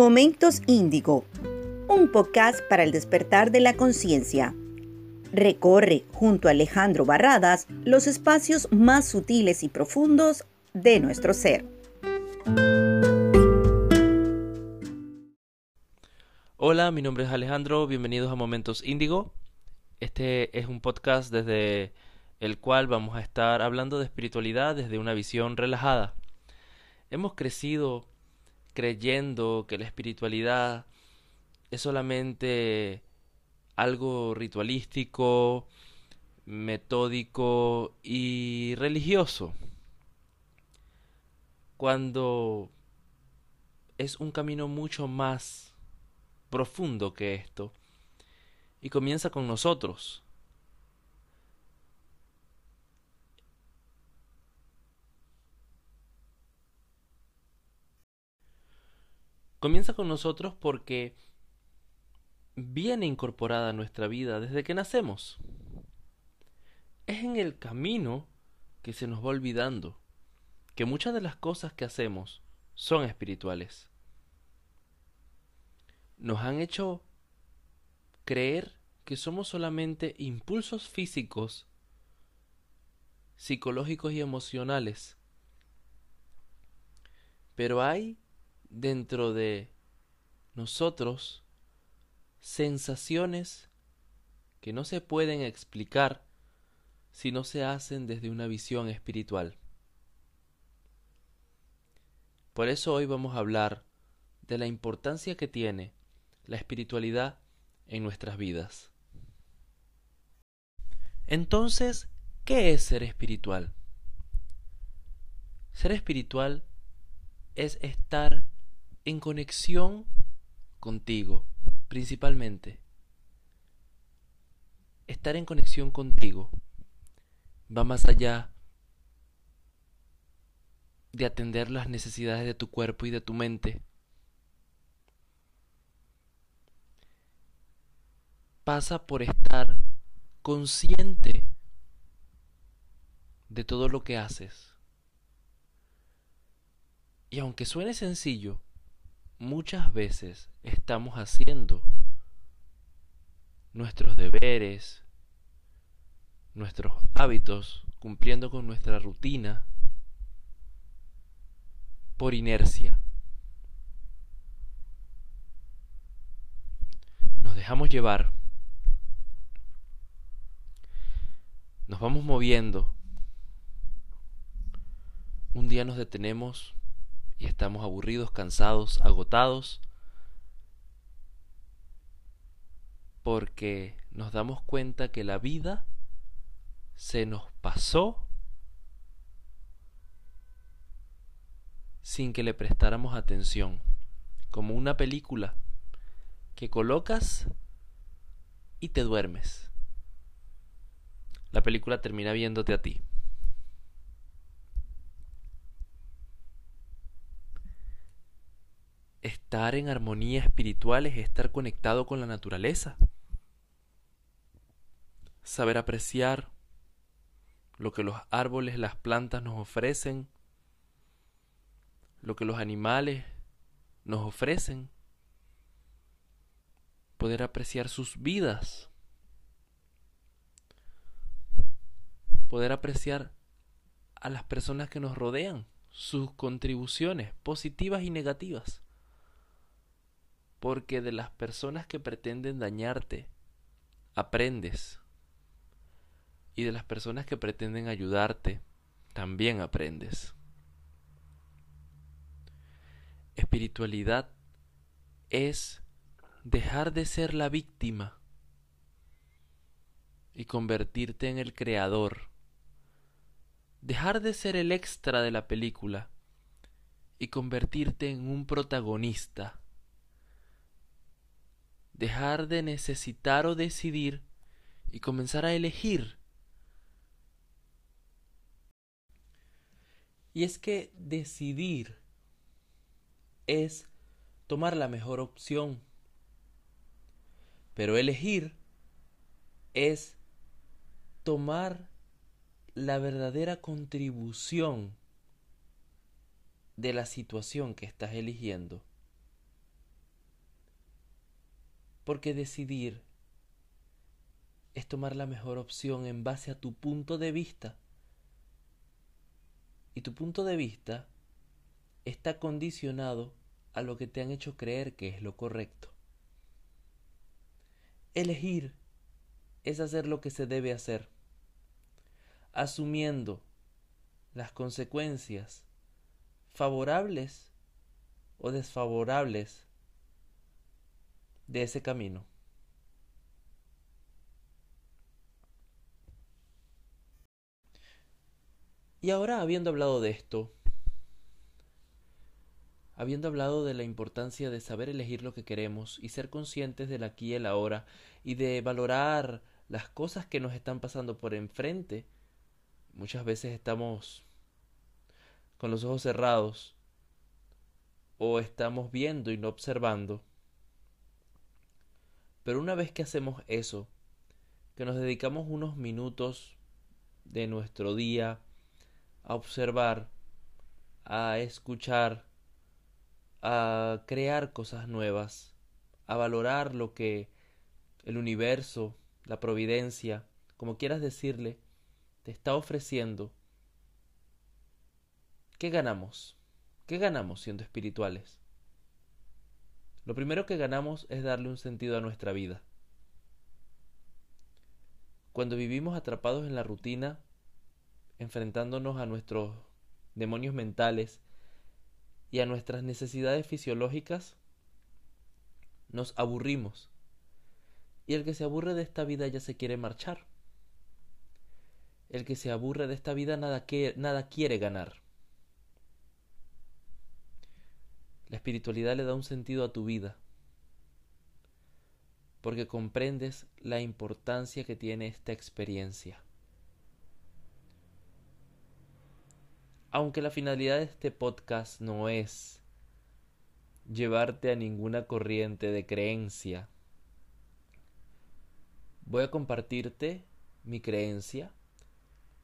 Momentos Índigo, un podcast para el despertar de la conciencia. Recorre junto a Alejandro Barradas los espacios más sutiles y profundos de nuestro ser. Hola, mi nombre es Alejandro, bienvenidos a Momentos Índigo. Este es un podcast desde el cual vamos a estar hablando de espiritualidad desde una visión relajada. Hemos crecido creyendo que la espiritualidad es solamente algo ritualístico, metódico y religioso, cuando es un camino mucho más profundo que esto y comienza con nosotros. Comienza con nosotros porque viene incorporada a nuestra vida desde que nacemos. Es en el camino que se nos va olvidando que muchas de las cosas que hacemos son espirituales. Nos han hecho creer que somos solamente impulsos físicos, psicológicos y emocionales. Pero hay dentro de nosotros sensaciones que no se pueden explicar si no se hacen desde una visión espiritual. Por eso hoy vamos a hablar de la importancia que tiene la espiritualidad en nuestras vidas. Entonces, ¿qué es ser espiritual? Ser espiritual es estar en conexión contigo, principalmente. Estar en conexión contigo va más allá de atender las necesidades de tu cuerpo y de tu mente. Pasa por estar consciente de todo lo que haces. Y aunque suene sencillo, muchas veces estamos haciendo nuestros deberes, nuestros hábitos, cumpliendo con nuestra rutina por inercia. Nos dejamos llevar. Nos vamos moviendo. Un día nos detenemos y estamos aburridos, cansados, agotados, porque nos damos cuenta que la vida se nos pasó sin que le prestáramos atención, como una película que colocas y te duermes. La película termina viéndote a ti. Estar en armonía espiritual es estar conectado con la naturaleza. Saber apreciar lo que los árboles, las plantas nos ofrecen, lo que los animales nos ofrecen, poder apreciar sus vidas, poder apreciar a las personas que nos rodean, sus contribuciones positivas y negativas porque de las personas que pretenden dañarte aprendes y de las personas que pretenden ayudarte también aprendes. Espiritualidad es dejar de ser la víctima y convertirte en el creador. Dejar de ser el extra de la película y convertirte en un protagonista dejar de necesitar o decidir y comenzar a elegir. Y es que decidir es tomar la mejor opción, pero elegir es tomar la verdadera contribución de la situación que estás eligiendo. Porque decidir es tomar la mejor opción en base a tu punto de vista. Y tu punto de vista está condicionado a lo que te han hecho creer que es lo correcto. Elegir es hacer lo que se debe hacer, asumiendo las consecuencias favorables o desfavorables de ese camino. Y ahora, habiendo hablado de esto, habiendo hablado de la importancia de saber elegir lo que queremos y ser conscientes del aquí y el ahora y de valorar las cosas que nos están pasando por enfrente, muchas veces estamos con los ojos cerrados o estamos viendo y no observando. Pero una vez que hacemos eso, que nos dedicamos unos minutos de nuestro día a observar, a escuchar, a crear cosas nuevas, a valorar lo que el universo, la providencia, como quieras decirle, te está ofreciendo, ¿qué ganamos? ¿Qué ganamos siendo espirituales? Lo primero que ganamos es darle un sentido a nuestra vida. Cuando vivimos atrapados en la rutina, enfrentándonos a nuestros demonios mentales y a nuestras necesidades fisiológicas, nos aburrimos. Y el que se aburre de esta vida ya se quiere marchar. El que se aburre de esta vida nada, nada quiere ganar. La espiritualidad le da un sentido a tu vida, porque comprendes la importancia que tiene esta experiencia. Aunque la finalidad de este podcast no es llevarte a ninguna corriente de creencia, voy a compartirte mi creencia,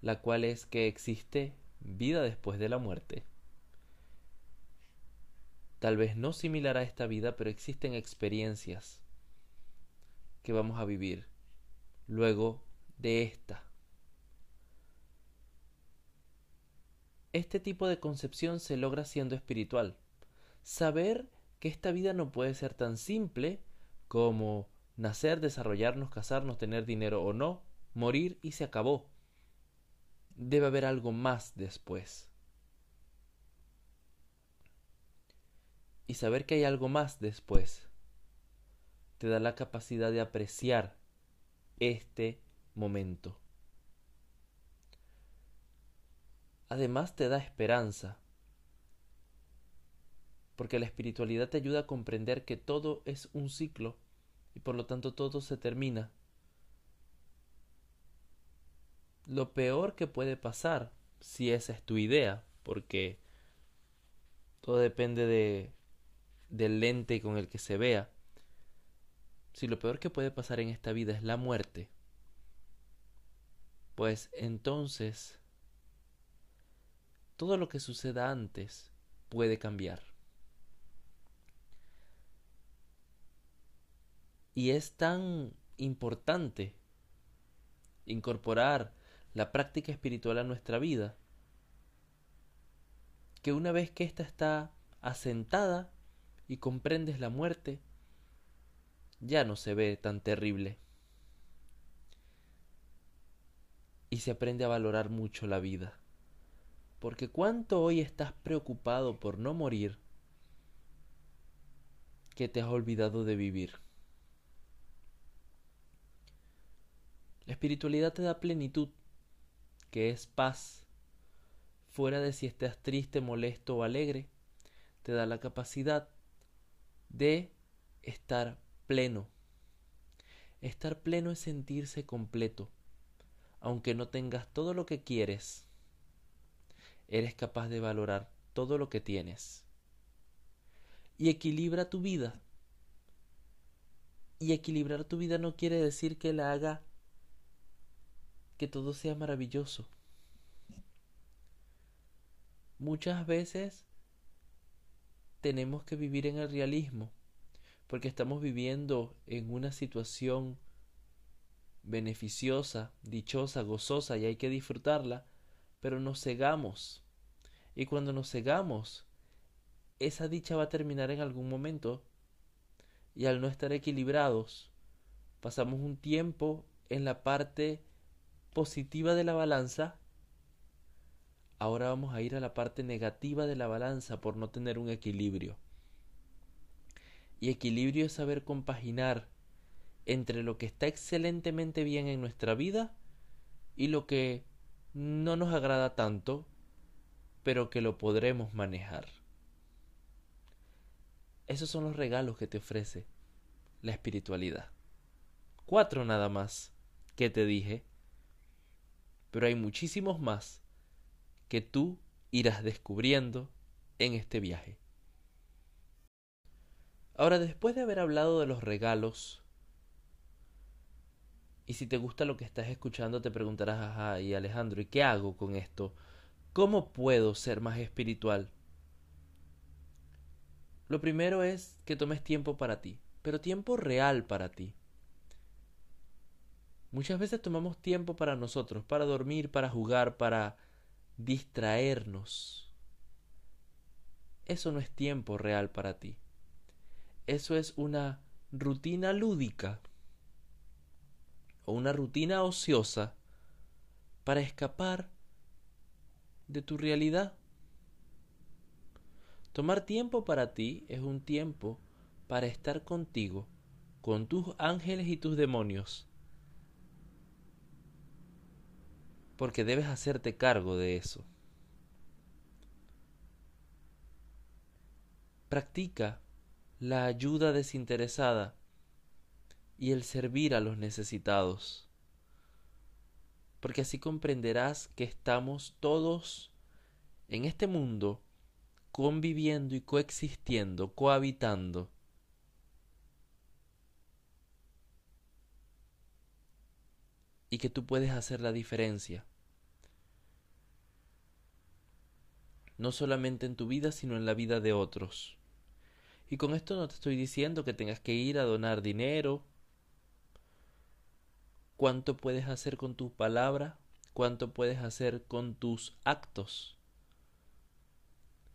la cual es que existe vida después de la muerte. Tal vez no similar a esta vida, pero existen experiencias que vamos a vivir luego de esta. Este tipo de concepción se logra siendo espiritual. Saber que esta vida no puede ser tan simple como nacer, desarrollarnos, casarnos, tener dinero o no, morir y se acabó. Debe haber algo más después. Y saber que hay algo más después te da la capacidad de apreciar este momento. Además te da esperanza, porque la espiritualidad te ayuda a comprender que todo es un ciclo y por lo tanto todo se termina. Lo peor que puede pasar, si esa es tu idea, porque todo depende de, del lente con el que se vea, si lo peor que puede pasar en esta vida es la muerte, pues entonces todo lo que suceda antes puede cambiar. Y es tan importante incorporar la práctica espiritual a nuestra vida que una vez que ésta está asentada y comprendes la muerte, ya no se ve tan terrible. Y se aprende a valorar mucho la vida. Porque cuánto hoy estás preocupado por no morir que te has olvidado de vivir. La espiritualidad te da plenitud, que es paz. Fuera de si estás triste, molesto o alegre, te da la capacidad de estar pleno. Estar pleno es sentirse completo, aunque no tengas todo lo que quieres eres capaz de valorar todo lo que tienes. Y equilibra tu vida. Y equilibrar tu vida no quiere decir que la haga que todo sea maravilloso. Muchas veces tenemos que vivir en el realismo, porque estamos viviendo en una situación beneficiosa, dichosa, gozosa y hay que disfrutarla, pero nos cegamos. Y cuando nos cegamos, esa dicha va a terminar en algún momento y al no estar equilibrados, pasamos un tiempo en la parte positiva de la balanza, ahora vamos a ir a la parte negativa de la balanza por no tener un equilibrio. Y equilibrio es saber compaginar entre lo que está excelentemente bien en nuestra vida y lo que no nos agrada tanto, pero que lo podremos manejar. Esos son los regalos que te ofrece la espiritualidad. Cuatro nada más que te dije, pero hay muchísimos más que tú irás descubriendo en este viaje. Ahora, después de haber hablado de los regalos, y si te gusta lo que estás escuchando, te preguntarás, ajá, y Alejandro, ¿y qué hago con esto? ¿Cómo puedo ser más espiritual? Lo primero es que tomes tiempo para ti, pero tiempo real para ti. Muchas veces tomamos tiempo para nosotros, para dormir, para jugar, para distraernos. Eso no es tiempo real para ti. Eso es una rutina lúdica o una rutina ociosa para escapar de tu realidad. Tomar tiempo para ti es un tiempo para estar contigo, con tus ángeles y tus demonios. Porque debes hacerte cargo de eso. Practica la ayuda desinteresada y el servir a los necesitados. Porque así comprenderás que estamos todos en este mundo conviviendo y coexistiendo, cohabitando. Y que tú puedes hacer la diferencia. No solamente en tu vida, sino en la vida de otros. Y con esto no te estoy diciendo que tengas que ir a donar dinero. ¿Cuánto puedes hacer con tu palabra? ¿Cuánto puedes hacer con tus actos?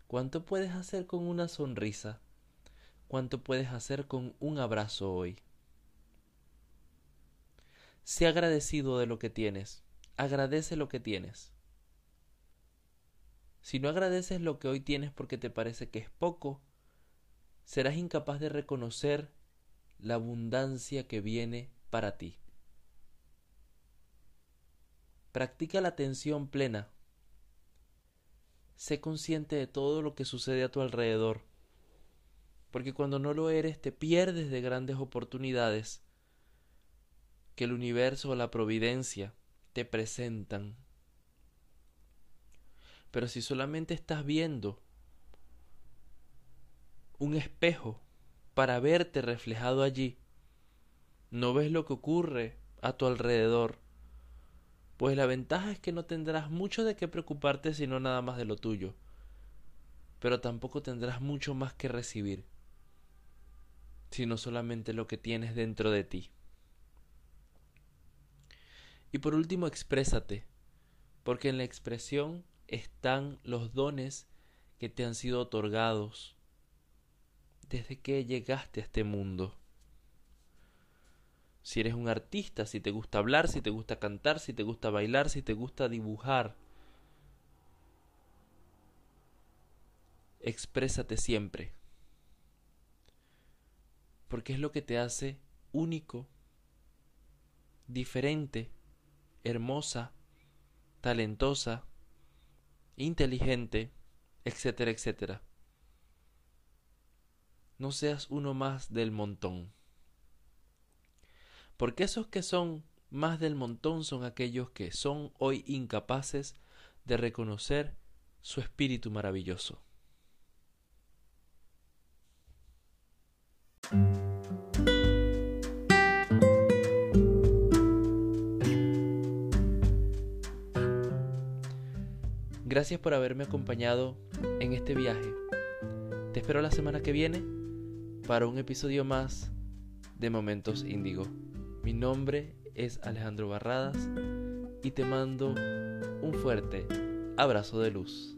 ¿Cuánto puedes hacer con una sonrisa? ¿Cuánto puedes hacer con un abrazo hoy? Sé agradecido de lo que tienes. Agradece lo que tienes. Si no agradeces lo que hoy tienes porque te parece que es poco, serás incapaz de reconocer la abundancia que viene para ti. Practica la atención plena sé consciente de todo lo que sucede a tu alrededor, porque cuando no lo eres te pierdes de grandes oportunidades que el universo o la providencia te presentan. Pero si solamente estás viendo un espejo para verte reflejado allí, no ves lo que ocurre a tu alrededor, pues la ventaja es que no tendrás mucho de qué preocuparte sino nada más de lo tuyo, pero tampoco tendrás mucho más que recibir, sino solamente lo que tienes dentro de ti. Y por último, exprésate, porque en la expresión están los dones que te han sido otorgados desde que llegaste a este mundo si eres un artista, si te gusta hablar, si te gusta cantar, si te gusta bailar, si te gusta dibujar. Exprésate siempre. Porque es lo que te hace único, diferente, hermosa, talentosa, inteligente, etcétera, etcétera. No seas uno más del montón. Porque esos que son más del montón son aquellos que son hoy incapaces de reconocer su espíritu maravilloso. Gracias por haberme acompañado en este viaje. Te espero la semana que viene para un episodio más de Momentos Índigo. Mi nombre es Alejandro Barradas y te mando un fuerte abrazo de luz.